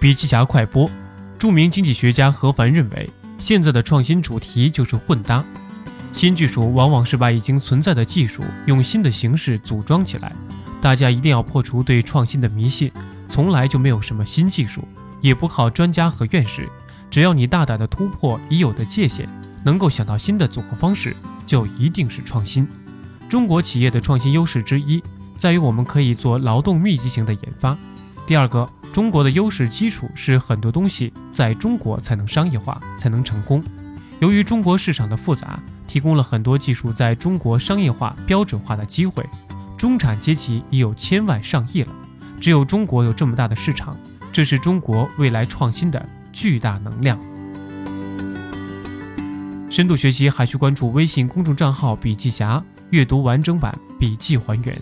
笔记侠快播，著名经济学家何凡认为，现在的创新主题就是混搭。新技术往往是把已经存在的技术用新的形式组装起来。大家一定要破除对创新的迷信，从来就没有什么新技术，也不靠专家和院士。只要你大胆的突破已有的界限，能够想到新的组合方式，就一定是创新。中国企业的创新优势之一，在于我们可以做劳动密集型的研发。第二个。中国的优势基础是很多东西在中国才能商业化，才能成功。由于中国市场的复杂，提供了很多技术在中国商业化、标准化的机会。中产阶级已有千万上亿了，只有中国有这么大的市场，这是中国未来创新的巨大能量。深度学习还需关注微信公众账号“笔记侠”，阅读完整版笔记还原。